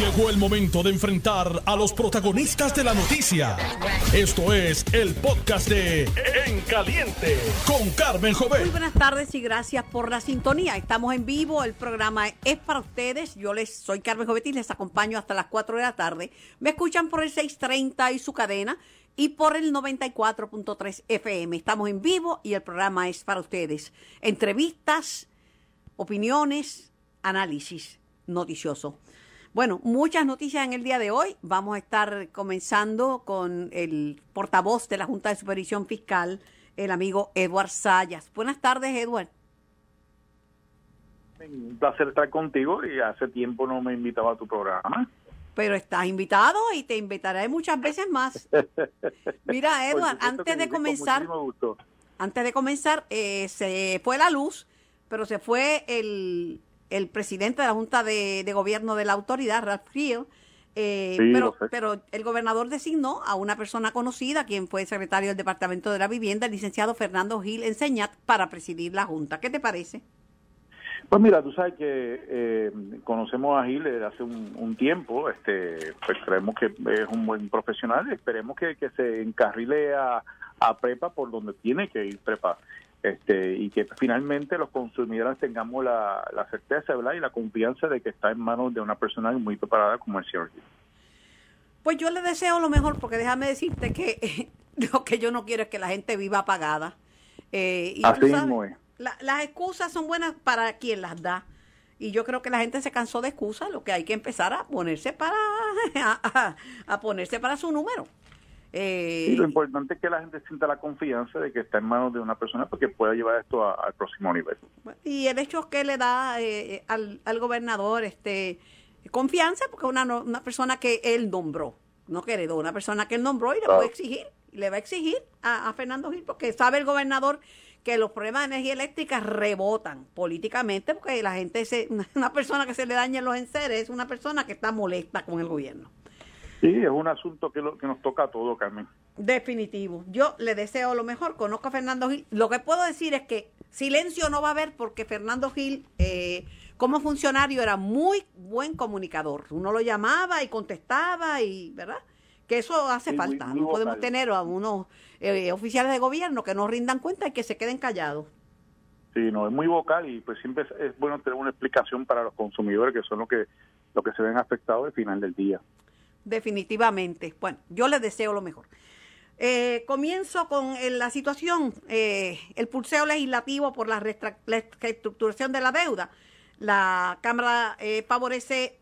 Llegó el momento de enfrentar a los protagonistas de la noticia. Esto es el podcast de En Caliente con Carmen Jovet. Muy buenas tardes y gracias por la sintonía. Estamos en vivo, el programa es para ustedes. Yo les soy Carmen Jovet y les acompaño hasta las 4 de la tarde. Me escuchan por el 630 y su cadena y por el 94.3 FM. Estamos en vivo y el programa es para ustedes. Entrevistas, opiniones, análisis noticioso. Bueno, muchas noticias en el día de hoy. Vamos a estar comenzando con el portavoz de la Junta de Supervisión Fiscal, el amigo Edward Sayas. Buenas tardes, Edward. Un placer estar contigo y hace tiempo no me invitaba a tu programa. Pero estás invitado y te invitaré muchas veces más. Mira, Edward, antes de comenzar, antes de comenzar, eh, se fue la luz, pero se fue el, el presidente de la Junta de, Gobierno de la autoridad, Ralph Río, eh, pero, pero el gobernador designó a una persona conocida, quien fue secretario del Departamento de la Vivienda, el licenciado Fernando Gil Enseñat, para presidir la Junta. ¿Qué te parece? Pues mira, tú sabes que eh, conocemos a Gil desde hace un, tiempo, este, pues creemos que es un buen profesional, esperemos que, se encarrile a, a, prepa por donde tiene que ir prepa este, y que finalmente los consumidores tengamos la, certeza ¿verdad? y la confianza de que está en manos de una persona muy preparada como el señor Pues yo le deseo lo mejor, porque déjame decirte que lo que yo no quiero es que la gente viva apagada. Eh, y Así mismo es. las excusas son buenas para quien las da. Y yo creo que la gente se cansó de excusas, lo que hay que empezar a ponerse para a ponerse para su número. Eh, lo importante es que la gente sienta la confianza de que está en manos de una persona porque pueda llevar esto al próximo nivel. Y el hecho que le da eh, al, gobernador este confianza, porque una, una persona que él nombró, no que heredó, una persona que él nombró y le puede exigir, le va a exigir a, Fernando Gil, porque sabe el gobernador que los problemas de energía eléctrica rebotan políticamente, porque la gente, se, una persona que se le daña los enseres es una persona que está molesta con el gobierno. Sí, es un asunto que, lo, que nos toca a todos, Carmen. Definitivo. Yo le deseo lo mejor. Conozco a Fernando Gil. Lo que puedo decir es que silencio no va a haber porque Fernando Gil, eh, como funcionario, era muy buen comunicador. Uno lo llamaba y contestaba y, ¿verdad? Que eso hace falta. no podemos tener a unos eh, oficiales de gobierno que no rindan cuenta y que se queden callados. Sí, no, es muy vocal y pues siempre es, bueno tener una explicación para los consumidores que son los que, los que se ven afectados al final del día definitivamente. Bueno, yo les deseo lo mejor. Eh, comienzo con eh, la situación, eh, el pulseo legislativo por la reestructuración de la deuda. La Cámara favorece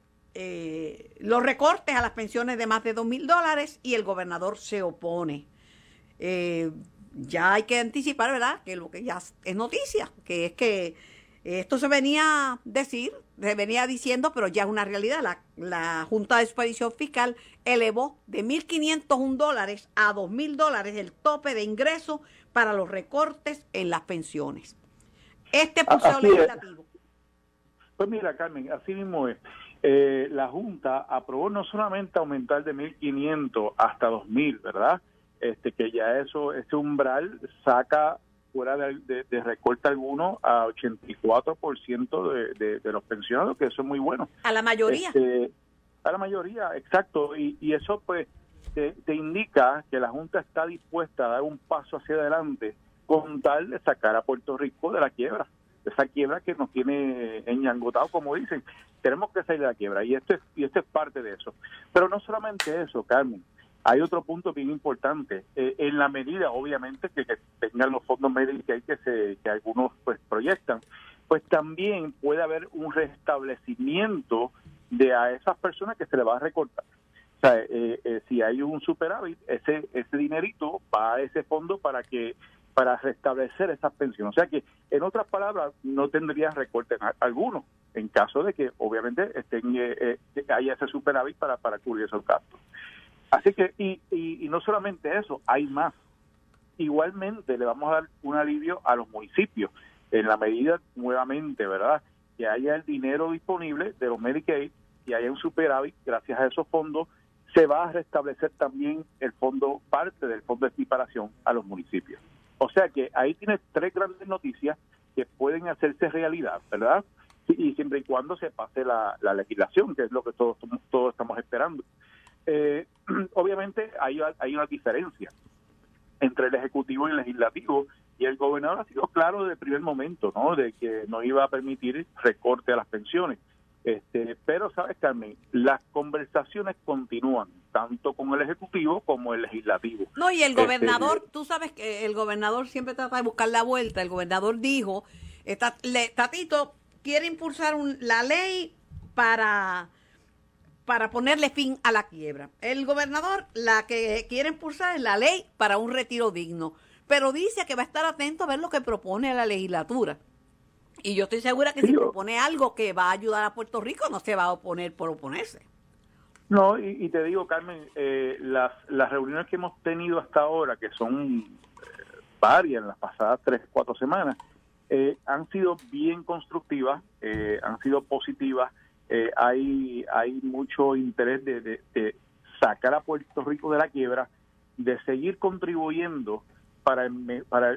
los recortes a las pensiones de más de dos mil dólares y el gobernador se opone. ya hay que anticipar, ¿verdad? Que lo que ya es noticia, que es que esto se venía a decir, se venía diciendo, pero ya es una realidad. La, la Junta de Expedición Fiscal elevó de 1.501 dólares a 2.000 dólares el tope de ingreso para los recortes en las pensiones. Este puseo legislativo. Pues mira, Carmen, así mismo es. Eh, la Junta aprobó no solamente aumentar de 1.500 hasta 2.000, ¿verdad? Este, que ya eso, ese umbral saca fuera de, de, recorte alguno a 84% de, de, de los pensionados, que eso es muy bueno. A la mayoría. Este, a la mayoría, exacto. Y, y eso pues te, te, indica que la Junta está dispuesta a dar un paso hacia adelante con tal de sacar a Puerto Rico de la quiebra, de esa quiebra que nos tiene enñangotado, como dicen. Tenemos que salir de la quiebra y esto es, y esto es parte de eso. Pero no solamente eso, Carmen. Hay otro punto bien importante. Eh, en la medida, obviamente, que, tengan los fondos Medicaid que, se, que algunos pues proyectan, pues también puede haber un restablecimiento de a esas personas que se le va a recortar. O sea, eh, eh, si hay un superávit, ese ese dinerito va a ese fondo para que para restablecer esas pensiones. O sea que, en otras palabras, no tendría recorte alguno en caso de que, obviamente, estén, haya ese superávit para cubrir esos gastos. Así que, y, no solamente eso, hay más. Igualmente le vamos a dar un alivio a los municipios, en la medida, nuevamente, ¿verdad?, que haya el dinero disponible de los Medicaid y haya un superávit, gracias a esos fondos, se va a restablecer también el fondo, parte del fondo de equiparación a los municipios. O sea que ahí tienes tres grandes noticias que pueden hacerse realidad, ¿verdad? y siempre y cuando se pase la, legislación, que es lo que todos, todos estamos esperando. Eh, obviamente hay, hay una diferencia entre el Ejecutivo y el Legislativo, y el gobernador ha sido claro desde el primer momento, ¿no? De que no iba a permitir recorte a las pensiones. Este, pero, ¿sabes, Carmen? Las conversaciones continúan, tanto con el Ejecutivo como el Legislativo. No, y el este, gobernador, tú sabes que el gobernador siempre trata de buscar la vuelta. El gobernador dijo, Tatito quiere impulsar la ley para para ponerle fin a la quiebra. El gobernador la que quiere impulsar es la ley para un retiro digno, pero dice que va a estar atento a ver lo que propone la legislatura. Y yo estoy segura que si propone algo que va a ayudar a Puerto Rico, no se va a oponer por oponerse. No, y, te digo, Carmen, eh, las, las reuniones que hemos tenido hasta ahora, que son eh, varias en las pasadas tres, cuatro semanas, eh, han sido bien constructivas, han sido positivas eh, hay, hay mucho interés de, sacar a Puerto Rico de la quiebra, de seguir contribuyendo para, para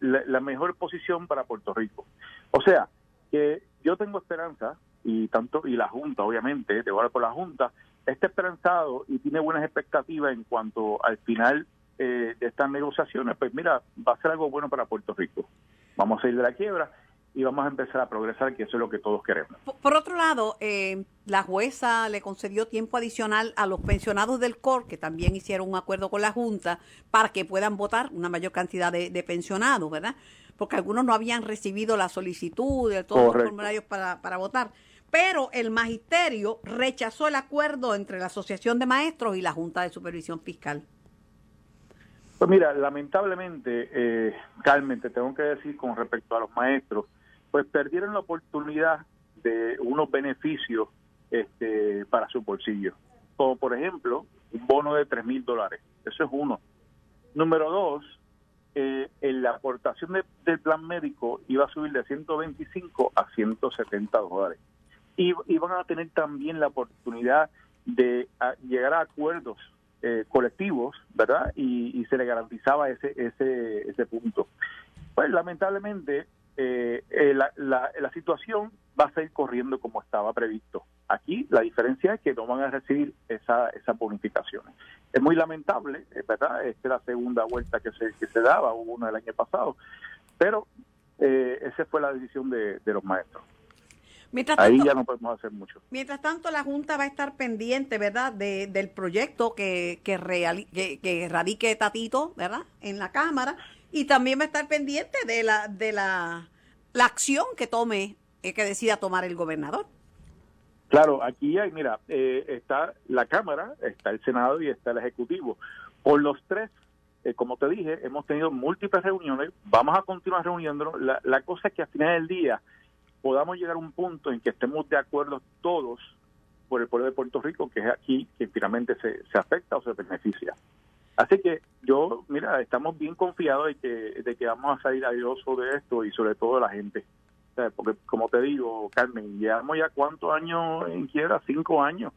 la mejor posición para Puerto Rico. O sea, que yo tengo esperanza, y tanto y la Junta, obviamente, de hablar por la Junta, está esperanzado y tiene buenas expectativas en cuanto al final eh, de estas negociaciones, pues mira, va a ser algo bueno para Puerto Rico. Vamos a salir de la quiebra y vamos a empezar a progresar, que eso es lo que todos queremos. Por, otro lado, eh, la jueza le concedió tiempo adicional a los pensionados del COR, que también hicieron un acuerdo con la Junta, para que puedan votar una mayor cantidad de, pensionados, ¿verdad? Porque algunos no habían recibido la solicitud de todos los formularios para, para votar. Pero el magisterio rechazó el acuerdo entre la Asociación de Maestros y la Junta de Supervisión Fiscal. Pues mira, lamentablemente, eh, Carmen, te tengo que decir con respecto a los maestros, pues perdieron la oportunidad de unos beneficios este, para su bolsillo. Como por ejemplo, un bono de 3 mil dólares. Eso es uno. Número dos, eh, la aportación del plan médico iba a subir de 125 a 170 dólares. Y iban a tener también la oportunidad de llegar a acuerdos eh, colectivos, ¿verdad? Y, y, se le garantizaba ese, ese, ese punto. Pues lamentablemente eh, eh, la, la, situación va a seguir corriendo como estaba previsto. Aquí la diferencia es que no van a recibir esa, esas bonificaciones. Es muy lamentable, es verdad, esta es la segunda vuelta que se, que se daba, hubo una el año pasado, pero eh, esa fue la decisión de, los maestros. Ahí ya no podemos hacer mucho. Mientras tanto, la Junta va a estar pendiente, ¿verdad?, de, del proyecto que, que, que, que radique Tatito, ¿verdad?, en la Cámara y también va a estar pendiente de la, de la, la acción que tome, eh, que decida tomar el gobernador. Claro, aquí hay, mira, eh, está la Cámara, está el Senado y está el Ejecutivo. Por los tres, eh, como te dije, hemos tenido múltiples reuniones, vamos a continuar reuniéndonos. La, la cosa es que al final del día podamos llegar a un punto en que estemos de acuerdo todos por el pueblo de Puerto Rico, que es aquí que finalmente se, se afecta o se beneficia. Así que yo, mira, estamos bien confiados de que, de vamos a salir airosos de esto y sobre todo la gente. porque como te digo, Carmen, llevamos ya cuántos años en quiebra, cinco años.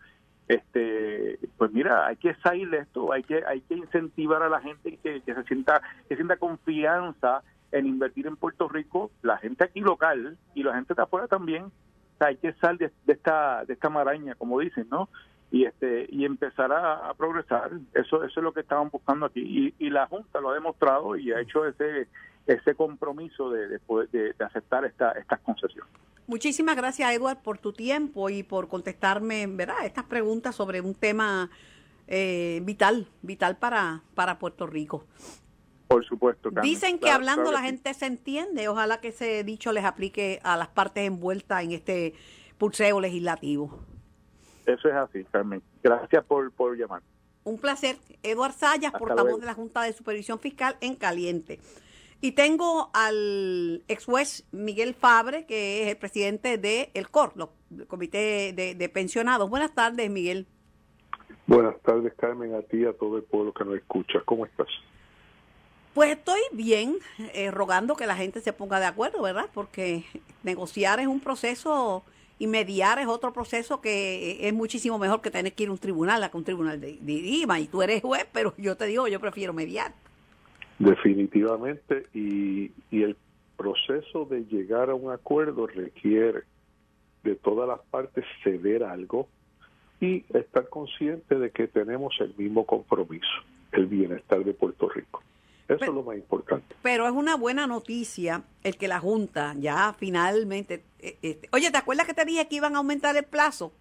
Este, pues mira, hay que salir de esto, hay que, hay que incentivar a la gente que, se sienta, que sienta confianza en invertir en Puerto Rico, la gente aquí local y la gente de afuera también. hay que salir de, de, esta, de esta maraña, como dicen, ¿no? Y este y empezar a, progresar eso eso es lo que estaban buscando aquí y, la junta lo ha demostrado y ha hecho ese ese compromiso de, de, aceptar esta, estas concesiones muchísimas gracias Edward por tu tiempo y por contestarme verdad estas preguntas sobre un tema eh, vital vital para para Puerto Rico por supuesto. Dicen que hablando la gente se entiende. Ojalá que ese dicho les aplique a las partes envueltas en este pulseo legislativo. Eso es así, Carmen. Gracias por, por llamar. Un placer. Eduard Sayas, portavoz de la Junta de Supervisión Fiscal en Caliente. Y tengo al ex juez Miguel Fabre, que es el presidente del el COR, el Comité de, Pensionados. Buenas tardes, Miguel. Buenas tardes, Carmen, a ti y a todo el pueblo que nos escucha. ¿Cómo estás? Pues estoy bien, eh, rogando que la gente se ponga de acuerdo, ¿verdad? Porque negociar es un proceso y mediar es otro proceso que es muchísimo mejor que tener que ir a un tribunal, a un tribunal de, dirima. Y tú eres juez, pero yo te digo, yo prefiero mediar. Definitivamente, y, y el proceso de llegar a un acuerdo requiere de todas las partes ceder algo y estar consciente de que tenemos el mismo compromiso, el bienestar de Puerto Rico. Eso es lo más importante. Pero es una buena noticia el que la Junta ya finalmente... Eh, este, oye, ¿te acuerdas que te dije que iban a aumentar el plazo?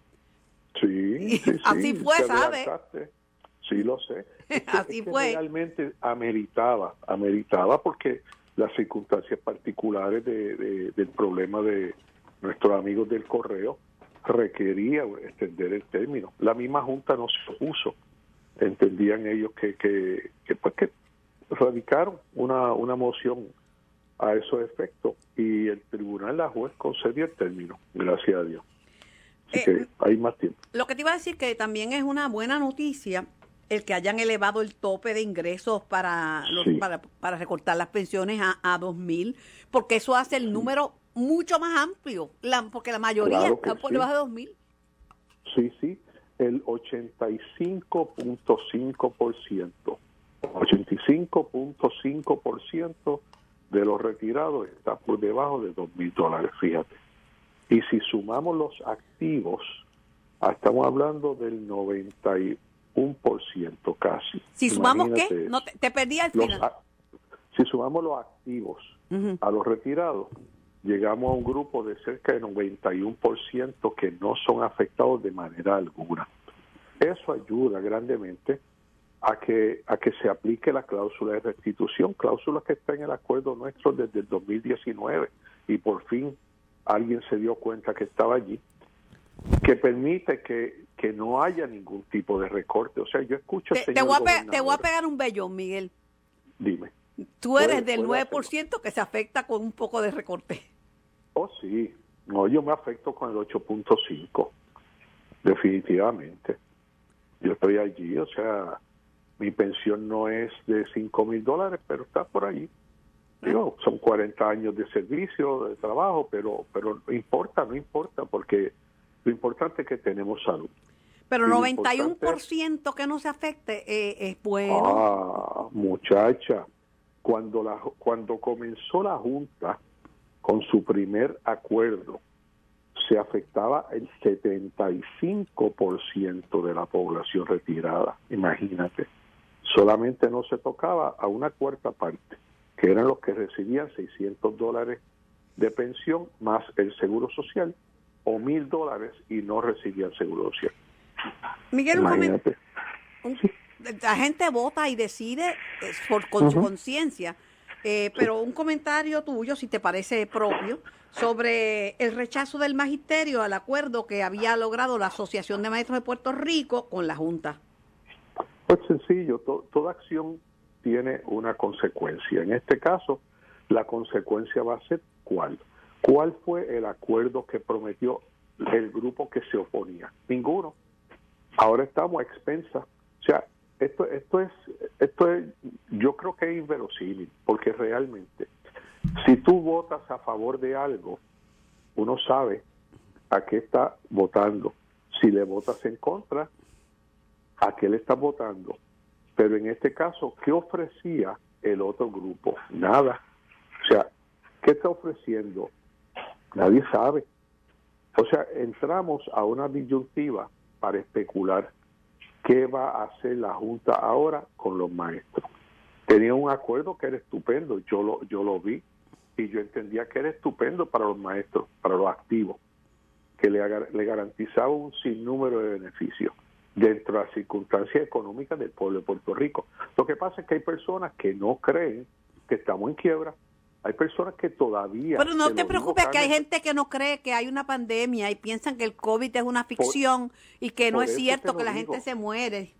Sí, sí, así fue, ¿sabes? Sí, lo sé. así fue. realmente ameritaba, ameritaba porque las circunstancias particulares del problema de nuestros amigos del correo requería extender el término. La misma Junta no se opuso. Entendían ellos que, que, que pues que radicaron una, una moción a esos efectos y el tribunal, la juez, concedió el término, gracias a Dios. Así Eh, que hay más tiempo. Lo que te iba a decir que también es una buena noticia el que hayan elevado el tope de ingresos para los- Sí. para, para recortar las pensiones a, a 2.000, porque eso hace el número mucho más amplio, la, porque la mayoría Claro está por sí. debajo de 2.000. Sí, sí, el 85.5%, 85.5% de los retirados está por debajo de dos mil dólares, fíjate. Y si sumamos los activos, ah, estamos hablando del 91% casi. Si sumamos qué, no te, te perdí al los final. si sumamos los activos a los retirados, llegamos a un grupo de cerca de 91% que no son afectados de manera alguna. Eso ayuda grandemente a que a que se aplique la cláusula de restitución, cláusula que está en el acuerdo nuestro desde el 2019 y por fin alguien se dio cuenta que estaba allí, que permite que, que no haya ningún tipo de recorte. O sea, yo escucho... Te, voy a te voy a pegar un bellón, Miguel. Dime. Tú eres del puede 9% que se afecta con un poco de recorte. Oh, sí. No, yo me afecto con el 8.5. Definitivamente. Yo estoy allí, o sea, mi pensión no es de 5 mil dólares, pero está por allí. Digo, son 40 años de servicio, de trabajo, pero, pero no importa, no importa, porque lo importante es que tenemos salud. Pero Y lo 91% que no se afecte eh, es bueno. Ah, muchacha, cuando la cuando comenzó la junta con su primer acuerdo, se afectaba el 75% de la población retirada. Imagínate, solamente no se tocaba a una cuarta parte, que eran los que recibían 600 dólares de pensión más el seguro social o mil dólares y no recibían seguro social. Miguel, un Imagínate. un- la gente vota y decide eh, por, con su Ujú. conciencia. Eh, pero un comentario tuyo, si te parece propio, sobre el rechazo del magisterio al acuerdo que había logrado la Asociación de Maestros de Puerto Rico con la Junta. Pues sencillo, to- toda acción tiene una consecuencia. En este caso, la consecuencia va a ser cuál. ¿Cuál fue el acuerdo que prometió el grupo que se oponía? Ninguno. Ahora estamos a expensas. O sea, esto, esto es, esto es, yo creo que es inverosímil, porque realmente, si tú votas a favor de algo, uno sabe a qué está votando. Si le votas en contra, a qué le estás votando. Pero en este caso, ¿qué ofrecía el otro grupo? Nada. O sea, ¿qué está ofreciendo? Nadie sabe. O sea, entramos a una disyuntiva para especular qué va a hacer la Junta ahora con los maestros. Tenía un acuerdo que era estupendo, yo lo, yo lo vi y yo entendía que era estupendo para los maestros, para los activos, que le, le garantizaba un sinnúmero de beneficios las circunstancias económicas del pueblo de Puerto Rico. Lo que pasa es que hay personas que no creen que estamos en quiebra. Hay personas que todavía... Pero no te preocupes, que hay gente que no cree que hay una pandemia y piensan que el COVID es una ficción y que no es cierto que la digo. gente se muere.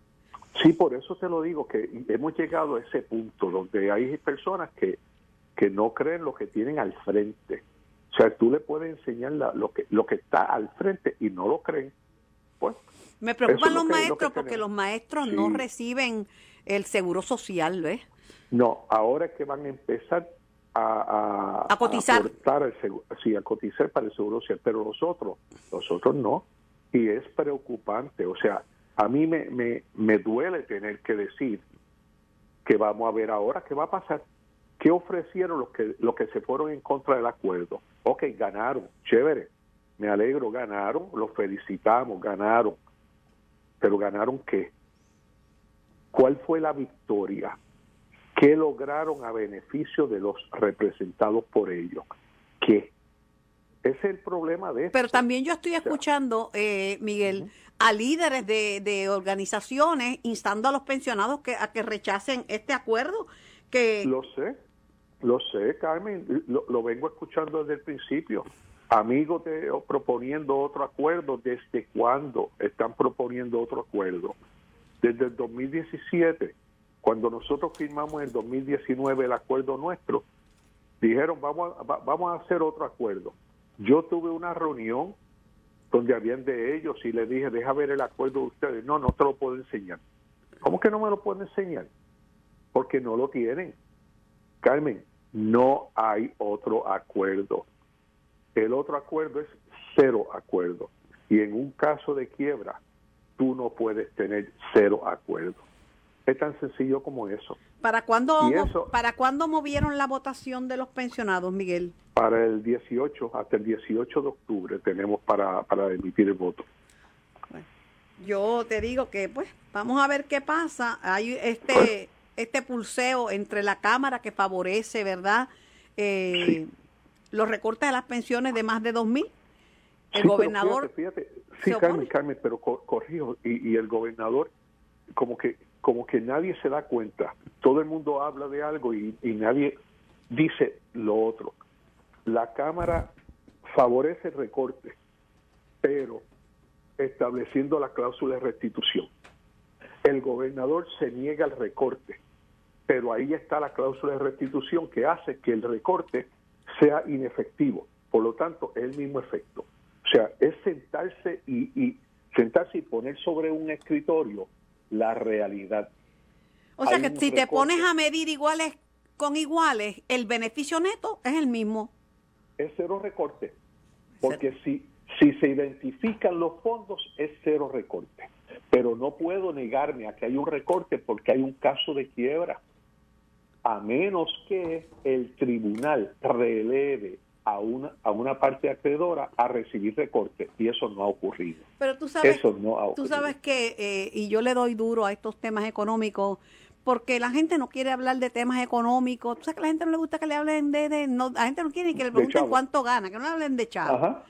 Sí, por eso te lo digo, que hemos llegado a ese punto donde hay personas que, que no creen lo que tienen al frente. O sea, tú le puedes enseñar la- lo, que, lo que está al frente y no lo creen. Pues, Me preocupan es los que- lo que maestros porque los maestros no reciben el seguro social, ¿ves? no, ahora es que van a empezar a, A cotizar. el seguro, sí, a cotizar para el seguro social, pero nosotros, nosotros no. Y es preocupante. O sea, a mí me, me, me duele tener que decir que vamos a ver ahora qué va a pasar. ¿Qué ofrecieron los que, los que se fueron en contra del acuerdo? Ok, ganaron, chévere. me alegro, ganaron, los felicitamos, ganaron. Pero ganaron qué? ¿Cuál fue la victoria? ¿Qué lograron a beneficio de los representados por ellos? ¿Qué? Ese es el problema de esto. Pero también yo estoy escuchando, eh, Miguel, a líderes de, de, organizaciones instando a los pensionados que, a que rechacen este acuerdo. Que... Lo sé, lo sé, Carmen, lo, lo vengo escuchando desde el principio. Amigos de, proponiendo otro acuerdo, ¿desde cuándo están proponiendo otro acuerdo? Desde el 2017, cuando nosotros firmamos en el 2019 el acuerdo nuestro, dijeron vamos a, vamos a hacer otro acuerdo. Yo tuve una reunión donde habían de ellos y le dije, deja ver el acuerdo de ustedes. No, no te lo puedo enseñar. ¿Cómo que no me lo pueden enseñar? Porque no lo tienen. Carmen, no hay otro acuerdo. El otro acuerdo es cero acuerdo. Y en un caso de quiebra, tú no puedes tener cero acuerdo. Es tan sencillo como eso. ¿Para cuándo, ¿Para cuándo movieron la votación de los pensionados, Miguel? Para el 18, hasta el 18 de octubre tenemos para, para emitir el voto. yo te digo que, pues, vamos a ver qué pasa. Hay este, este pulseo entre la Cámara que favorece, ¿verdad? Eh, Los recortes de las pensiones de más de 2 mil. El gobernador. fíjate, sí, Carmen, Carmen, pero corrijo, y, y el gobernador, como que como que nadie se da cuenta. Todo el mundo habla de algo y, nadie dice lo otro. La Cámara favorece el recorte, pero estableciendo la cláusula de restitución. El gobernador se niega al recorte, pero ahí está la cláusula de restitución que hace que el recorte sea inefectivo. Por lo tanto, es el mismo efecto. O sea, es sentarse y, y sentarse y poner sobre un escritorio la realidad. O sea que si te pones a medir iguales con iguales, el beneficio neto es el mismo. Es cero recorte. Porque si, si se identifican los fondos, es cero recorte. Pero no puedo negarme a que hay un recorte porque hay un caso de quiebra. A menos que el tribunal releve a una, a una parte acreedora a recibir recortes y eso no ha ocurrido. Pero tú sabes, tú sabes que, eh, y yo le doy duro a estos temas económicos, porque la gente no quiere hablar de temas económicos. Tú sabes que a la gente no le gusta que le hablen de, de no, la gente no quiere ni que le pregunten cuánto gana, que no le hablen de chavo.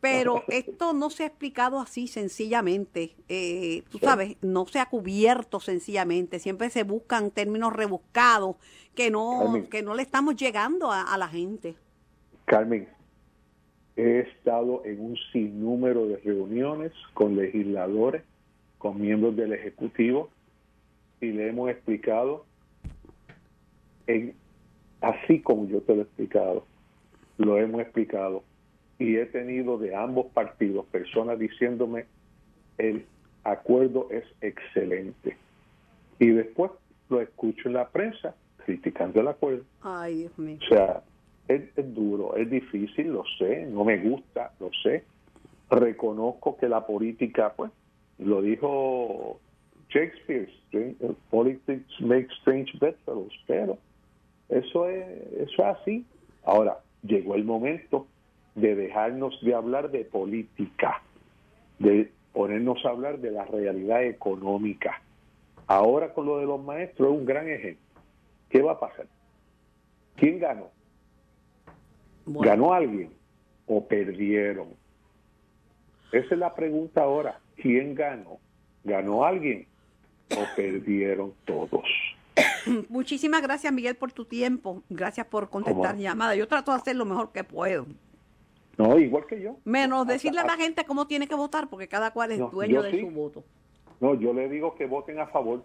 Pero esto no se ha explicado así sencillamente. Eh, tú sabes, no se ha cubierto sencillamente. Siempre se buscan términos rebuscados que no, que no le estamos llegando a la gente. Carmen, he estado en un sinnúmero de reuniones con legisladores, con miembros del Ejecutivo, y le hemos explicado, en, así como yo te lo he explicado, lo hemos explicado, y he tenido de ambos partidos personas diciéndome, el acuerdo es excelente. Y después lo escucho en la prensa criticando el acuerdo. Ay, Dios mío. O sea, es, duro, es difícil, lo sé, no me gusta, lo sé. Reconozco que la política, pues, lo dijo Shakespeare, politics make strange bedfellows, pero eso es, eso es así. Ahora, llegó el momento de dejarnos de hablar de política, de ponernos a hablar de la realidad económica. Ahora con lo de los maestros es un gran ejemplo. ¿Qué va a pasar? ¿Quién ganó? ¿Ganó alguien o perdieron? Esa es la pregunta ahora. ¿Quién ganó? ¿Ganó alguien o perdieron todos? Muchísimas gracias, Miguel, por tu tiempo. Gracias por contestar llamada. Yo trato de hacer lo mejor que puedo. No, igual que yo. Menos decirle a la gente cómo tiene que votar, porque cada cual es dueño de su voto. No, yo le digo que voten a favor.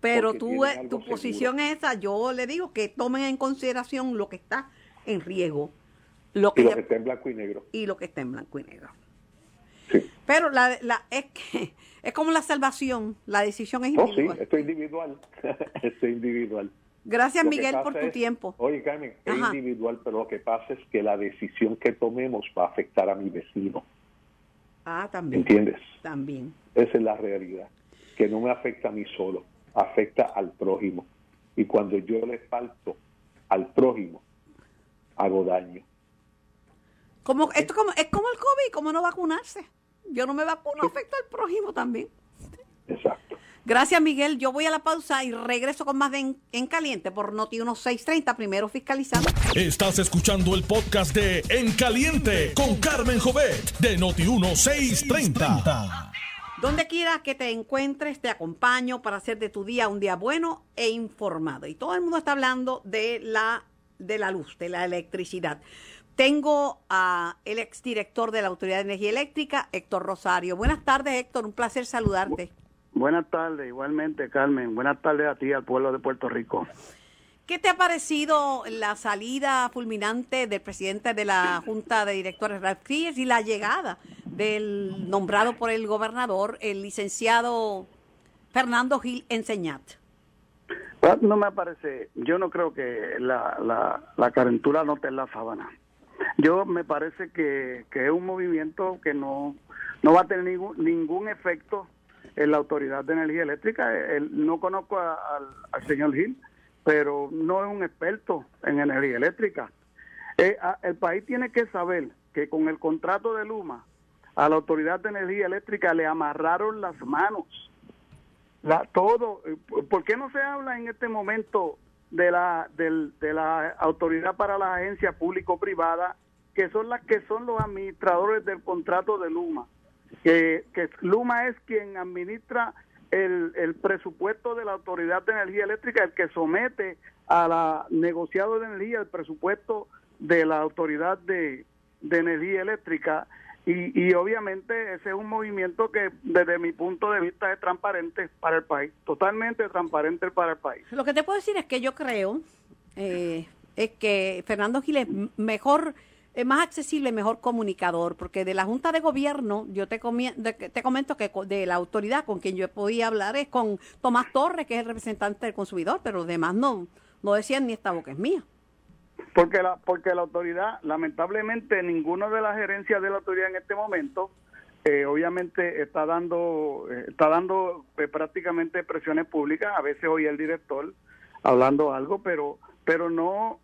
Pero tú, tu posición es esa. Yo le digo que tomen en consideración lo que está en riesgo. Lo que, y lo que está en blanco y negro. Y lo que está en blanco y negro. Sí. Pero la, la, es que es como la salvación, la decisión es individual. Oh, sí, esto es individual. esto es individual. Gracias, Miguel, por tu tiempo. Oye, Carmen, es individual, pero lo que pasa es que la decisión que tomemos va a afectar a mi vecino. Ah, también. ¿Entiendes? También. Esa es la realidad. Que no me afecta a mí solo, afecta al prójimo. Y cuando yo le falto al prójimo, hago daño. Como, esto como, es como el COVID, como no vacunarse. Yo no me vacuno, afecta al prójimo también. Exacto. Gracias, Miguel. Yo voy a la pausa y regreso con más de En, en Caliente por Noti 1630, primero fiscalizando. Estás escuchando el podcast de En Caliente con Carmen Jovet de Noti 1630. Donde quiera que te encuentres, te acompaño para hacer de tu día un día bueno e informado. Y todo el mundo está hablando de la, de la luz, de la electricidad. Tengo a el exdirector de la Autoridad de Energía Eléctrica, Héctor Rosario. Buenas tardes, Héctor. Un placer saludarte. Buenas tardes, igualmente, Carmen. Buenas tardes a ti, al pueblo de Puerto Rico. ¿Qué te ha parecido la salida fulminante del presidente de la Junta de Directores, Ralph y la llegada del nombrado por el gobernador, el licenciado Fernando Gil Enseñat? Ah, No me parece, yo no creo que la, la, la carentura no esté en la sábana. Yo me parece que, que es un movimiento que no, no va a tener ningún, ningún efecto en la Autoridad de Energía Eléctrica. El- no conozco a- al, señor Gil, pero no es un experto en energía eléctrica. Eh, el país tiene que saber que con el contrato de Luma a la Autoridad de Energía Eléctrica le amarraron las manos. La, todo, eh, ¿por qué no se habla en este momento de la del- de la autoridad para las agencias público-privadas que son las que son los administradores del contrato de Luma? Que, que Luma es quien administra el, el presupuesto de la autoridad de energía eléctrica, el que somete a la negociado de energía el presupuesto de la autoridad de, de energía eléctrica y, y obviamente ese es un movimiento que desde mi punto de vista es transparente para el país, totalmente transparente para el país. Lo que te puedo decir es que yo creo eh, es que Fernando Gil es m- mejor, es más accesible, mejor comunicador, porque de la Junta de Gobierno, yo te, de- te comento que de la autoridad con quien yo podía hablar es con Tomás Torres, que es el representante del consumidor, pero los demás no, no decían ni esta boca es mía. Porque la, porque la autoridad, lamentablemente, ninguno de las gerencias de la autoridad en este momento, eh, obviamente está dando, eh, está dando eh, prácticamente presiones públicas. A veces oye el director hablando algo, pero, pero no,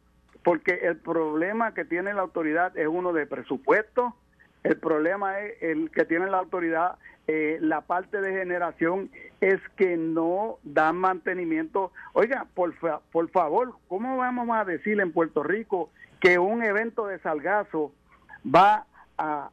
porque el problema que tiene la autoridad es uno de presupuesto. El problema es el que tiene la autoridad, eh, la parte de generación, es que no dan mantenimiento. Oiga, por, fa- por favor, ¿cómo vamos a decir en Puerto Rico que un evento de salgazo va a,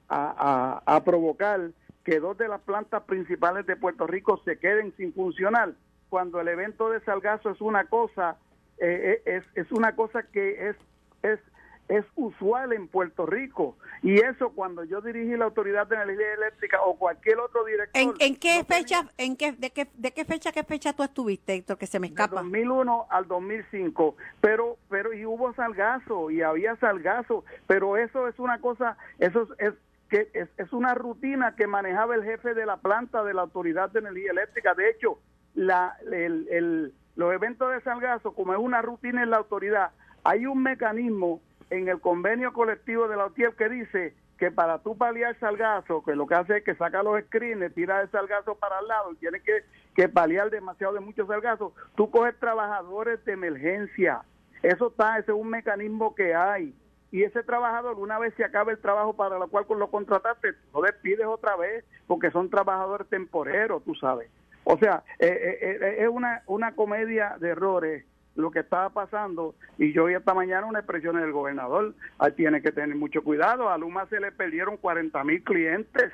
a- provocar que dos de las plantas principales de Puerto Rico se queden sin funcionar? Cuando el evento de salgazo es una cosa, eh, eh, es, es una cosa que es, es es usual en Puerto Rico y eso cuando yo dirigí la autoridad de energía eléctrica o cualquier otro director ¿En, en qué no tenía- fecha, en qué, de qué, de qué fecha, qué fecha tú estuviste, Héctor, que se me escapa? 2001 al 2005 pero pero y hubo salgazo y había salgazo pero eso es una cosa eso es, es que es, es una rutina que manejaba el jefe de la planta de la autoridad de energía eléctrica de hecho la el, el- los eventos de salgazo como es una rutina en la autoridad hay un mecanismo en el convenio colectivo de la OTIEL que dice que para tú paliar salgazo, que lo que hace es que saca los screens, tira el salgazo para el lado y tiene que, que paliar demasiado de muchos salgazos, tú coges trabajadores de emergencia. Eso está, ese es un mecanismo que hay. Y ese trabajador, una vez se acaba el trabajo para lo cual lo contrataste, lo despides otra vez porque son trabajadores temporeros, tú sabes. O sea, eh, eh, eh, es una, una comedia de errores lo que estaba pasando y yo vi esta mañana una expresión del gobernador, ahí tiene que tener mucho cuidado, a Luma se le perdieron 40 mil clientes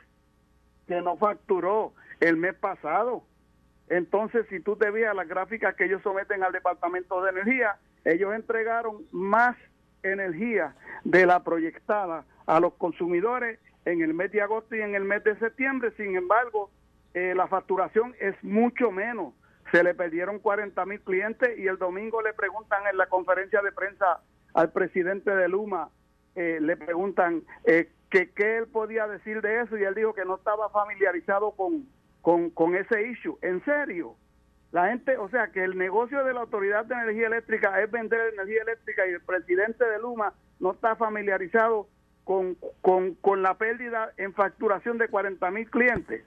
que no facturó el mes pasado. Entonces, si tú te veas las gráficas que ellos someten al Departamento de Energía, ellos entregaron más energía de la proyectada a los consumidores en el mes de agosto y en el mes de septiembre. Sin embargo, eh, la facturación es mucho menos. Se le perdieron 40 mil clientes y el domingo le preguntan en la conferencia de prensa al presidente de Luma, eh, le preguntan eh, que qué él podía decir de eso y él dijo que no estaba familiarizado con, con, con ese issue. En serio, la gente, o sea, que el negocio de la Autoridad de Energía Eléctrica es vender energía eléctrica y el presidente de Luma no está familiarizado con, con, con la pérdida en facturación de 40 mil clientes.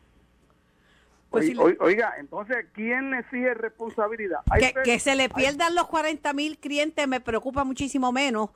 Pues si le- oiga, entonces, ¿quién le exige responsabilidad? Que, se le hay- pierdan los 40 mil clientes me preocupa muchísimo menos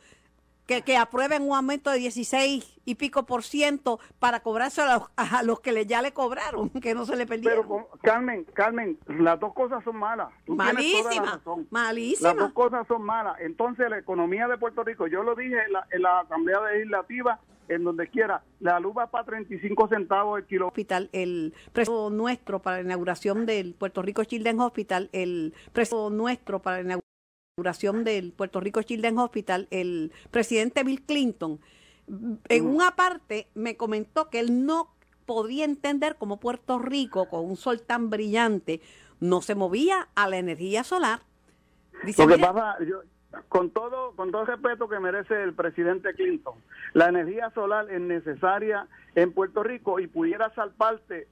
que, que aprueben un aumento de 16 y pico por ciento para cobrarse a los, a los que le, ya le cobraron, que no se le perdieron. Pero, Carmen, Carmen, las dos cosas son malas. Tú la malísima, malísima. Las dos cosas son malas. Entonces, la economía de Puerto Rico, yo lo dije en la, en la Asamblea Legislativa, en donde quiera, la luz va para 35 centavos el kilo. Hospital, el precio nuestro para la inauguración del Puerto Rico Children's Hospital, el precio nuestro para la inauguración del Puerto Rico Children's Hospital, el presidente Bill Clinton, en una parte me comentó que él no podía entender cómo Puerto Rico, con un sol tan brillante, no se movía a la energía solar. Dice, Lo que "Mira, pasa, yo, con todo con todo el respeto que merece el presidente Clinton, la energía solar es necesaria en Puerto Rico y pudiera ser parte,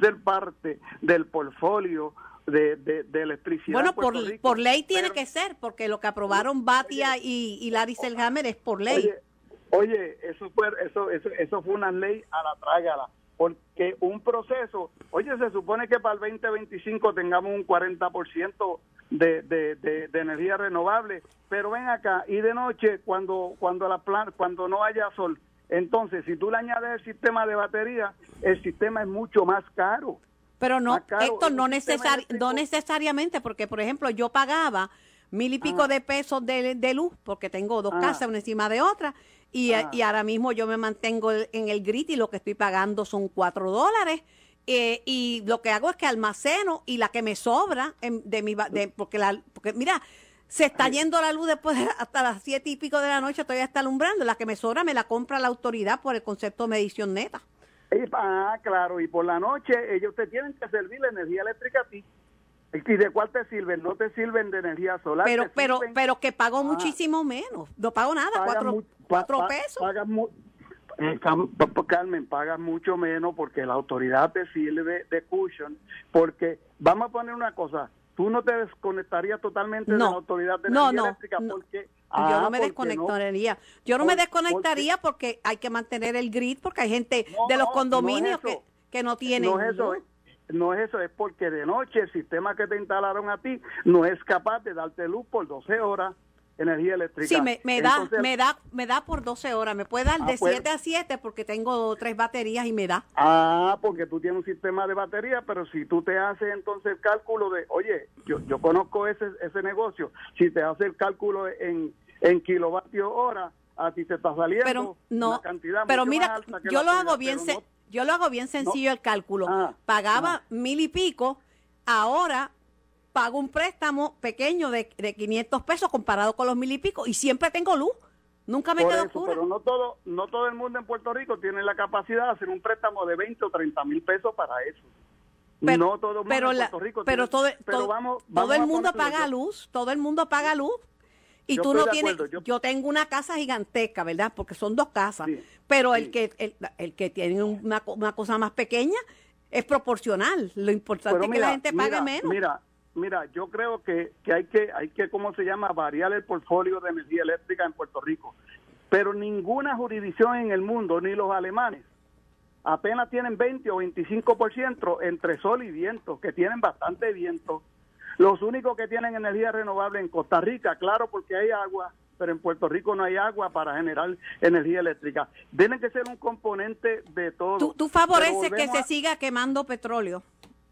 ser parte del portfolio de, de, de electricidad bueno, por, Rico. por ley tiene Pero- que ser, porque lo que aprobaron Batia y, y Larry Selhammer es por ley. Oye, oye, eso fue eso, eso eso fue una ley a la trágala, porque un proceso, oye, se supone que para el 2025 tengamos un 40% de, de, de, de energía renovable, pero ven acá y de noche cuando cuando la plan, cuando no haya sol, entonces si tú le añades el sistema de batería, el sistema es mucho más caro. Pero no, caro, esto es no, necesari- no necesariamente, porque por ejemplo yo pagaba mil y pico Ah. de pesos de, de luz, porque tengo dos Ah. casas una encima de otra, y, Ah. y ahora mismo yo me mantengo en el grid y lo que estoy pagando son cuatro dólares. Eh, y lo que hago es que almaceno y la que me sobra en- de mi de, porque la porque mira se está yendo la luz después de- hasta las siete y pico de la noche todavía está alumbrando la que me sobra me la compra la autoridad por el concepto de medición neta Y- ah, claro, y por la noche ellos te tienen que servir la energía eléctrica a ti. ¿Y de cuál te sirven? No te sirven de energía solar. pero pero pero que pago Ah. muchísimo menos no pago nada cuatro, mu- pa- cuatro pa- pesos pagas mu- eh, Carmen, pagas mucho menos porque la autoridad te sirve de cushion. Porque, vamos a poner una cosa, tú no te desconectarías totalmente de la autoridad de No, energía no, eléctrica porque... yo Ah, no me porque desconectaría. Yo no me desconectaría porque hay que mantener el grid, porque hay gente de los condominios es que, no tienen. No es eso, es- no es eso, es porque de noche el sistema que te instalaron a ti no es capaz de darte luz por 12 horas energía eléctrica. Sí, me, me da, Entonces, me da, me da por 12 horas. Me puede dar Ah, de pues. 7 a 7 porque tengo tres baterías y me da. Ah, porque tú tienes un sistema de batería, pero si tú te haces entonces el cálculo de, oye, yo, yo conozco ese, ese negocio, si te haces el cálculo en, en kilovatios hora, a ti te está saliendo Pero no, una cantidad pero mucho mira, más alta que yo lo hago bien, se- no- yo lo hago bien sencillo el cálculo. Ah, Pagaba mil y pico, ahora pago un préstamo pequeño de, de 500 pesos comparado con los mil y pico y siempre tengo luz. Nunca me Por quedo eso, oscura. pero no todo, no todo el mundo en Puerto Rico tiene la capacidad de hacer un préstamo de 20 o 30 mil pesos para eso. Pero- no todo el mundo pero en la- Puerto Rico pero tiene- todo, pero todo, vamos- todo vamos el mundo paga luz, todo el mundo paga luz. Y Yo tú no tienes, yo... yo- tengo una casa gigantesca, ¿verdad? Porque son dos casas. Sí, pero el que el, el que tiene una, una cosa más pequeña es proporcional. Lo importante es que la gente pague mira, menos. Mira, mira, yo creo que, que hay que, hay que, ¿cómo se llama? Variar el portfolio de energía eléctrica en Puerto Rico. Pero ninguna jurisdicción en el mundo, ni los alemanes, apenas tienen 20 o 25% entre sol y viento, que tienen bastante viento. Los únicos que tienen energía renovable en Costa Rica, claro, porque hay agua, pero en Puerto Rico no hay agua para generar energía eléctrica. Tienen que ser un componente de todo. Tú, favoreces que se siga quemando petróleo.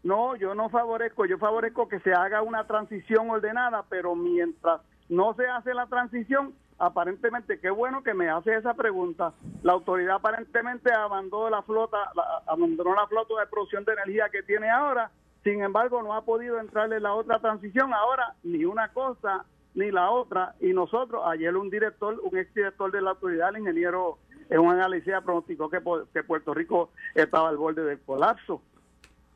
No, yo no favorezco, yo favorezco que se haga una transición ordenada, pero mientras no se hace la transición, aparentemente, qué bueno que me hace esa pregunta. La autoridad aparentemente abandonó la flota, la- abandonó la flota de producción de energía que tiene ahora, sin embargo, no ha podido entrarle la otra transición. Ahora, ni una cosa ni la otra. Y nosotros, ayer un director, un exdirector de la autoridad, el ingeniero en un análisis pronosticó que Puerto Rico estaba al borde del colapso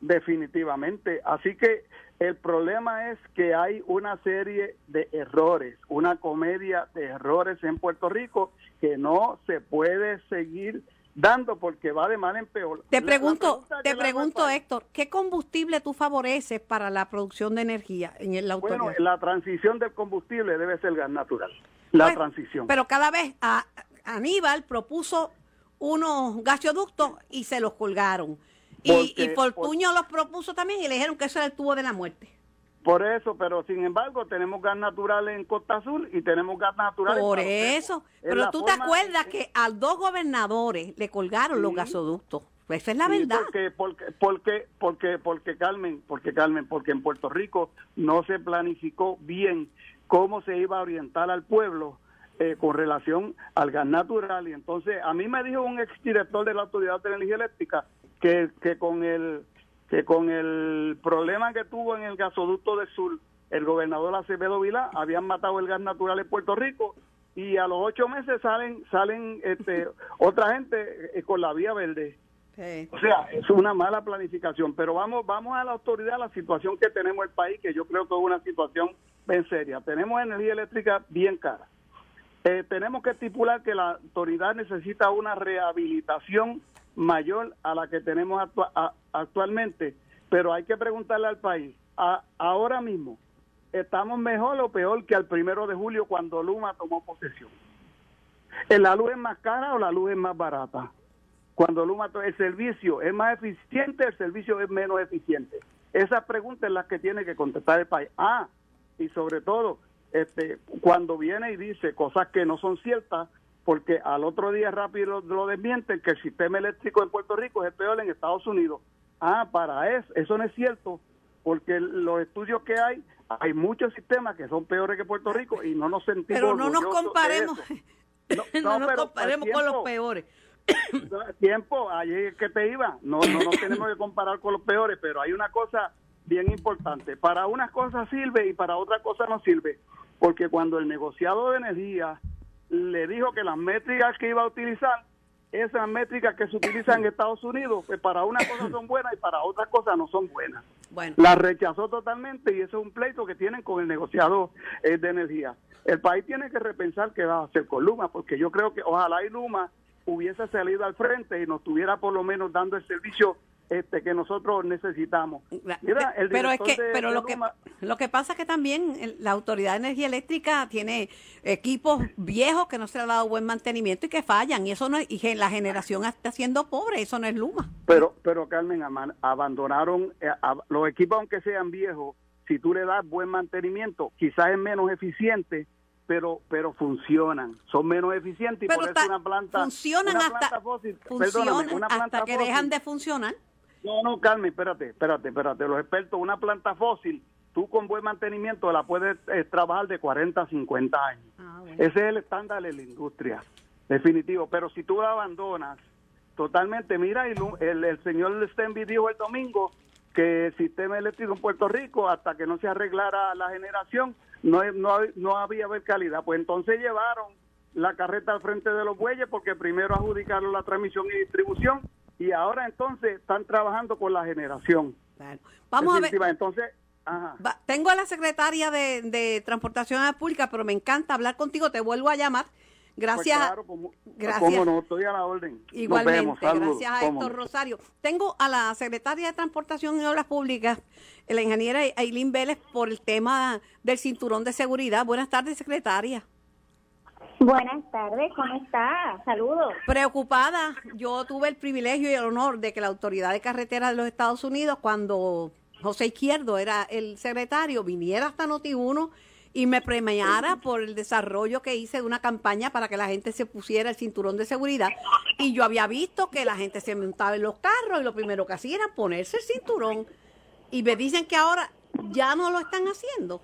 definitivamente. Así que el problema es que hay una serie de errores, una comedia de errores en Puerto Rico que no se puede seguir dando porque va de mal en peor. Te pregunto, te pregunto, Héctor, ¿qué combustible tú favoreces para la producción de energía en el- la autoridad? Bueno, la transición del combustible debe ser gas natural. La Bueno, transición. Pero cada vez a, Aníbal propuso unos gasoductos y se los colgaron. Y, Porque- y Fortuño los propuso también y le dijeron que eso era el tubo de la muerte. Por eso, pero sin embargo tenemos gas natural en Costa Azul y tenemos gas natural Por en eso. Es Pero tú te acuerdas que a dos gobernadores le colgaron los gasoductos. Pues esa es la Sí, verdad. Porque, porque, porque, porque, porque Carmen, porque Carmen, porque en Puerto Rico no se planificó bien cómo se iba a orientar al pueblo eh, con relación al gas natural. Y entonces a mí me dijo un exdirector de la Autoridad de Energía Eléctrica que, que con el que con el problema que tuvo en el gasoducto del sur, el gobernador Acevedo Vilá habían matado el gas natural en Puerto Rico y a los ocho meses salen salen este, otra gente eh, con la vía verde. Sí. O sea, es una mala planificación, pero vamos vamos a la autoridad, a la situación que tenemos el país, que yo creo que es una situación bien seria. Tenemos energía eléctrica bien cara. Eh, tenemos que estipular que la autoridad necesita una rehabilitación mayor a la que tenemos actualmente, pero hay que preguntarle al país, ahora mismo, ¿estamos mejor o peor que al primero de julio cuando Luma tomó posesión? ¿La luz es más cara o la luz es más barata? Cuando Luma, el servicio es más eficiente, el servicio es menos eficiente. Esas preguntas las que tiene que contestar el país. Ah, y sobre todo, este, cuando viene y dice cosas que no son ciertas, porque al otro día rápido lo, lo desmienten que el sistema eléctrico en Puerto Rico es el peor en Estados Unidos. Ah, para eso, eso no es cierto, porque los estudios que hay, hay muchos sistemas que son peores que Puerto Rico y no nos sentimos Pero no nos comparemos, no, No, nos pero comparemos con los peores. tiempo, es que te iba. No, no nos tenemos que comparar con los peores, pero hay una cosa bien importante. Para unas cosas sirve y para otras cosas no sirve. Porque cuando el negociado de energía le dijo que las métricas que iba a utilizar, esas métricas que se utilizan en Estados Unidos, pues para unas cosas son buenas y para otras cosas no son buenas. Bueno, La rechazó totalmente y eso es un pleito que tienen con el negociado eh, de energía. El país tiene que repensar qué va a hacer con Luma, porque yo creo que ojalá y Luma hubiese salido al frente y nos estuviera por lo menos dando el servicio este que nosotros necesitamos. Mira, el pero es que pero lo que lo que pasa es que también la autoridad de energía eléctrica tiene equipos viejos que no se le ha dado buen mantenimiento y que fallan y eso no es- y la generación está siendo pobre eso no es Luma. Pero, pero Carmen, abandonaron eh, a- los equipos, aunque sean viejos, si tú le das buen mantenimiento, quizás es menos eficiente, pero pero funcionan, son menos eficientes y pero por eso una planta funcionan una hasta planta fósil, funcionan perdóname, una hasta planta que fósil- dejan de funcionar No, no, Carmen, espérate, espérate, espérate. Los expertos, una planta fósil, tú con buen mantenimiento la puedes eh, trabajar de 40 a 50 años. Ah, bueno. Ese es el estándar de la industria, definitivo. Pero si tú la abandonas totalmente, mira, el, el señor Stenby dijo el domingo que el sistema eléctrico en Puerto Rico, hasta que no se arreglara la generación, no, no, no había ver calidad. Pues entonces llevaron la carreta al frente de los bueyes porque primero adjudicaron la transmisión y distribución y ahora entonces están trabajando con la generación. Vamos a ver Entonces, ajá. Va- tengo a la secretaria de, de Transportación Pública, pero me encanta hablar contigo. Te vuelvo a llamar. Gracias. Pues claro, como, gracias. cómo no, estoy a la orden. Igualmente, vemos, gracias a Héctor no. Rosario. Tengo a la secretaria de Transportación y Obras Públicas, la ingeniera Aileen Vélez, por el tema del cinturón de seguridad. Buenas tardes, secretaria. Buenas tardes, ¿cómo está? Saludos. Preocupada, yo tuve el privilegio y el honor de que la Autoridad de Carretera de los Estados Unidos, cuando José Izquierdo era el secretario, viniera hasta Noti1 y me premiara por el desarrollo que hice de una campaña para que la gente se pusiera el cinturón de seguridad. Y yo había visto que la gente se montaba en los carros y lo primero que hacía era ponerse el cinturón. Y me dicen que ahora ya no lo están haciendo.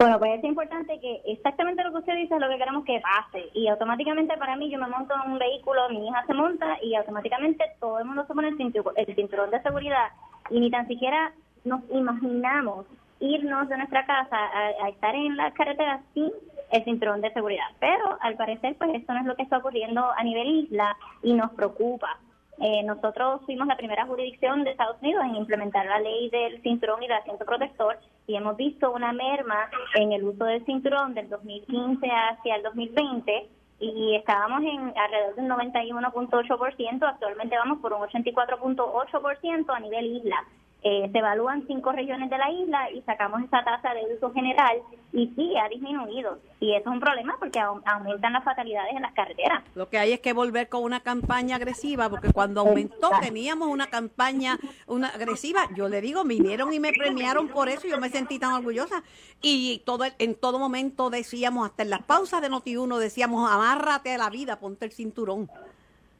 Bueno, pues es importante que exactamente lo que usted dice es lo que queremos que pase. Y automáticamente para mí, yo me monto en un vehículo, mi hija se monta y automáticamente todo el mundo se pone el cinturón, el cinturón de seguridad. Y ni tan siquiera nos imaginamos irnos de nuestra casa a, a estar en las carreteras sin el cinturón de seguridad. Pero al parecer, pues esto no es lo que está ocurriendo a nivel isla y nos preocupa. Eh, nosotros fuimos la primera jurisdicción de Estados Unidos en implementar la ley del cinturón y del asiento protector y hemos visto una merma en el uso del cinturón del 2015 hacia el 2020 y estábamos en alrededor del 91.8%, actualmente vamos por un 84.8% a nivel isla. Eh, se evalúan cinco regiones de la isla y sacamos esa tasa de uso general y sí, ha disminuido. Y eso es un problema porque aumentan las fatalidades en las carreteras. Lo que hay es que volver con una campaña agresiva porque cuando aumentó teníamos una campaña una agresiva. Yo le digo, vinieron y me premiaron por eso y yo me sentí tan orgullosa. Y todo en todo momento decíamos, hasta en las pausas de Noti1 decíamos, amárrate a la vida, ponte el cinturón.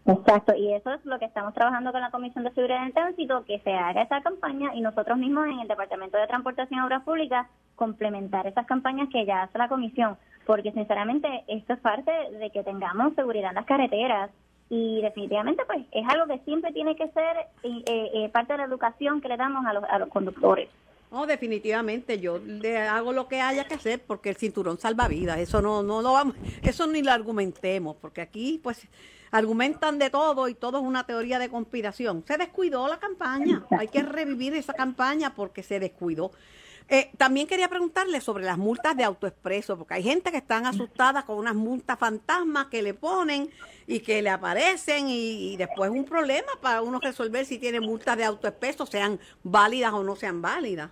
Exacto, y eso es lo que estamos trabajando con la Comisión de Seguridad del Tránsito, que se haga esa campaña y nosotros mismos en el Departamento de Transportación y Obras Públicas complementar esas campañas que ya hace la Comisión, porque sinceramente esto es parte de que tengamos seguridad en las carreteras y definitivamente pues es algo que siempre tiene que ser eh, eh, parte de la educación que le damos a los, a los conductores. No, definitivamente yo le hago lo que haya que hacer porque el cinturón salva vidas. Eso no, no lo vamos, eso ni lo argumentemos, porque aquí pues argumentan de todo y todo es una teoría de conspiración. Se descuidó la campaña, hay que revivir esa campaña porque se descuidó. Eh, también quería preguntarle sobre las multas de autoexpreso, porque hay gente que están asustadas con unas multas fantasmas que le ponen y que le aparecen y, después es un problema para uno resolver si tiene multas de autoexpreso, sean válidas o no sean válidas.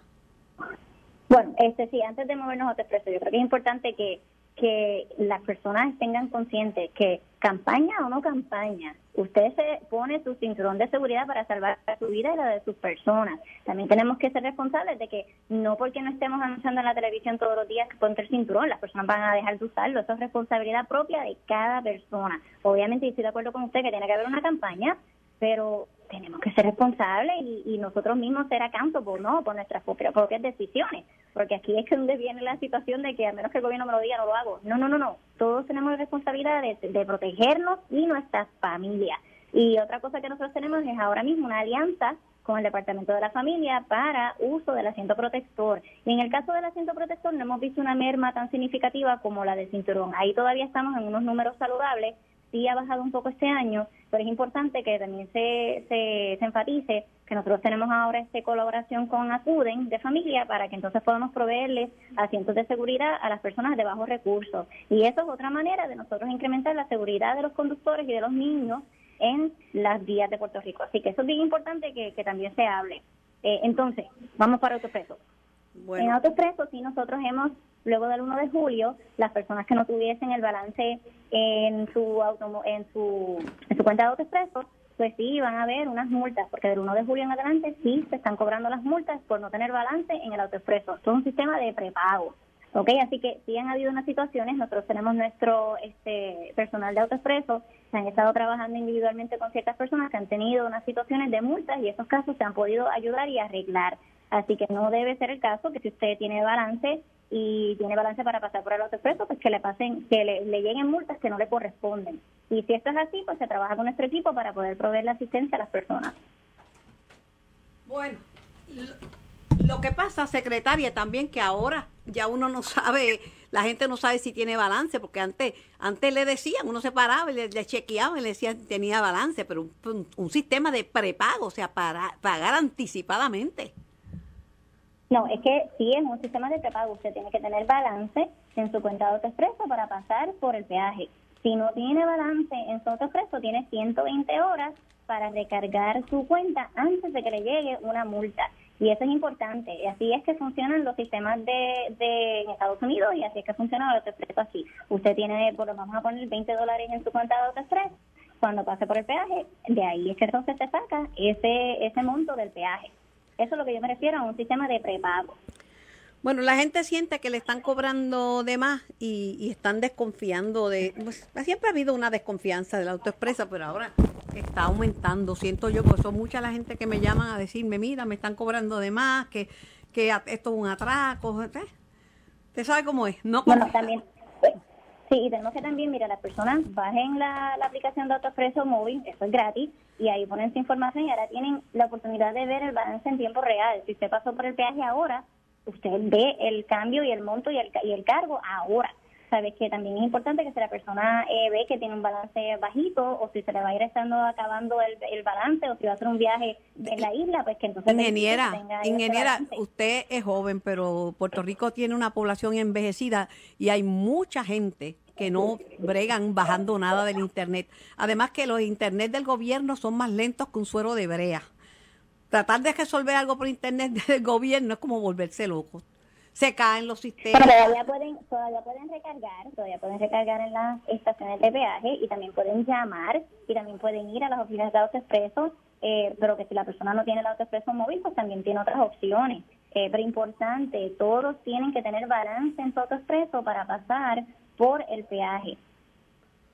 Bueno, este sí, antes de movernos a autoexpreso, yo creo que es importante que que las personas tengan consciente que campaña o no campaña, usted se pone su cinturón de seguridad para salvar su vida y la de sus personas. También tenemos que ser responsables de que no porque no estemos anunciando en la televisión todos los días que ponte el cinturón, las personas van a dejar de usarlo. Eso es responsabilidad propia de cada persona. Obviamente, estoy de acuerdo con usted que tiene que haber una campaña, pero tenemos que ser responsables y, nosotros mismos ser por ¿no? Por nuestras propias, decisiones. Porque aquí es donde viene la situación de que a menos que el gobierno me lo diga, no lo hago. No, no, no, no. Todos tenemos la responsabilidad de protegernos y nuestras familias. Y otra cosa que nosotros tenemos es ahora mismo una alianza con el Departamento de la Familia para uso del asiento protector. Y en el caso del asiento protector no hemos visto una merma tan significativa como la del cinturón. Ahí todavía estamos en unos números saludables, sí ha bajado un poco este año, pero es importante que también se, se, enfatice que nosotros tenemos ahora esta colaboración con Acuden de familia para que entonces podamos proveerles asientos de seguridad a las personas de bajos recursos. Y eso es otra manera de nosotros incrementar la seguridad de los conductores y de los niños en las vías de Puerto Rico. Así que eso es bien importante que, también se hable. Eh, entonces, vamos para autoexpreso. Bueno. En autoexpreso sí nosotros hemos luego del 1 de julio, las personas que no tuviesen el balance en su en su en su cuenta de autoexpreso, pues sí van a haber unas multas, porque del 1 de julio en adelante sí se están cobrando las multas por no tener balance en el autoexpreso. Esto es un sistema de prepago. ¿ok? Así que sí han habido unas situaciones, nosotros tenemos nuestro este personal de autoexpreso, se han estado trabajando individualmente con ciertas personas que han tenido unas situaciones de multas y esos casos se han podido ayudar y arreglar. Así que no debe ser el caso que si usted tiene balance y tiene balance para pasar por el autoexpreso, pues que le pasen, que le, lleguen multas que no le corresponden. Y si esto es así, pues se trabaja con nuestro equipo para poder proveer la asistencia a las personas. Bueno, lo, que pasa, secretaria, también que ahora ya uno no sabe, la gente no sabe si tiene balance, porque antes antes le decían, uno se paraba y le, chequeaba y le decían si tenía balance, pero un, un, sistema de prepago, o sea, para pagar anticipadamente. No, es que sí es un sistema de prepago. Usted tiene que tener balance en su cuenta de autoexpreso para pasar por el peaje. Si no tiene balance en su autoexpreso, tiene 120 horas para recargar su cuenta antes de que le llegue una multa. Y eso es importante. Y así es que funcionan los sistemas de, de en Estados Unidos y así es que funciona el autoexpreso aquí. Usted tiene, bueno, vamos a poner 20 dólares en su cuenta de autoexpreso. Cuando pase por el peaje, de ahí es que entonces se saca ese, ese monto del peaje. Eso es lo que yo me refiero a un sistema de prepago. Bueno, la gente siente que le están cobrando de más y, están desconfiando de... Pues, siempre ha habido una desconfianza de la autoexpresa, pero ahora está aumentando. Siento yo, pues son mucha la gente que me llaman a decirme, mira, me están cobrando de más, que, que esto es un atraco. ¿Usted sabe cómo es? No bueno, también... Sí, y tenemos que también, mira, las personas bajen la, la aplicación de AutoExpreso móvil, eso es gratis, y ahí ponen su información y ahora tienen la oportunidad de ver el balance en tiempo real. Si usted pasó por el peaje ahora, usted ve el cambio y el monto y el, y el cargo ahora. Sabes que también es importante que si la persona eh, ve que tiene un balance bajito o si se le va a ir estando acabando el, el balance o si va a hacer un viaje en la isla, pues que entonces... Ingeniera, ingeniera, usted es joven, pero Puerto Rico tiene una población envejecida y hay mucha gente que no bregan bajando nada del Internet. Además que los Internet del gobierno son más lentos que un suero de brea. tratar de resolver algo por internet del gobierno es como volverse loco. Se caen los sistemas. Pero todavía pueden, todavía pueden recargar, todavía pueden recargar en las estaciones de peaje y también pueden llamar y también pueden ir a las oficinas de AutoExpreso, eh, pero que si la persona no tiene el AutoExpreso móvil, pues también tiene otras opciones. Eh, pero importante, todos tienen que tener balance en su AutoExpreso para pasar por el peaje.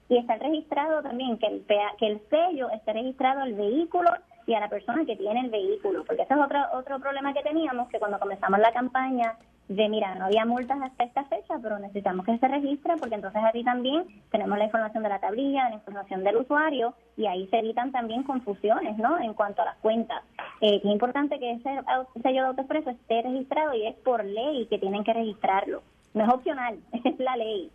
Y estar registrado también, que el, pea, que el sello esté registrado al vehículo y a la persona que tiene el vehículo, porque ese es otro, otro problema que teníamos, que cuando comenzamos la campaña de, mira, no había multas hasta esta fecha, pero necesitamos que se registre porque entonces ahí también tenemos la información de la tablilla, la información del usuario y ahí se evitan también confusiones, ¿no? En cuanto a las cuentas. Eh, es importante que ese sello de autoexpreso esté registrado y es por ley que tienen que registrarlo. No es opcional, es la ley.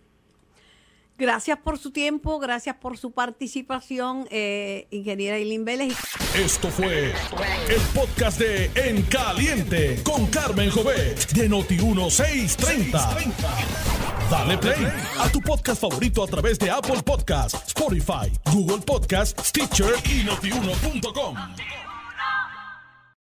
Gracias por su tiempo, gracias por su participación, eh, ingeniera Eileen Vélez. Esto fue el podcast de En Caliente con Carmen Jovet de Noti1630. Dale play a tu podcast favorito a través de Apple Podcasts, Spotify, Google Podcasts, Stitcher y notiuno.com.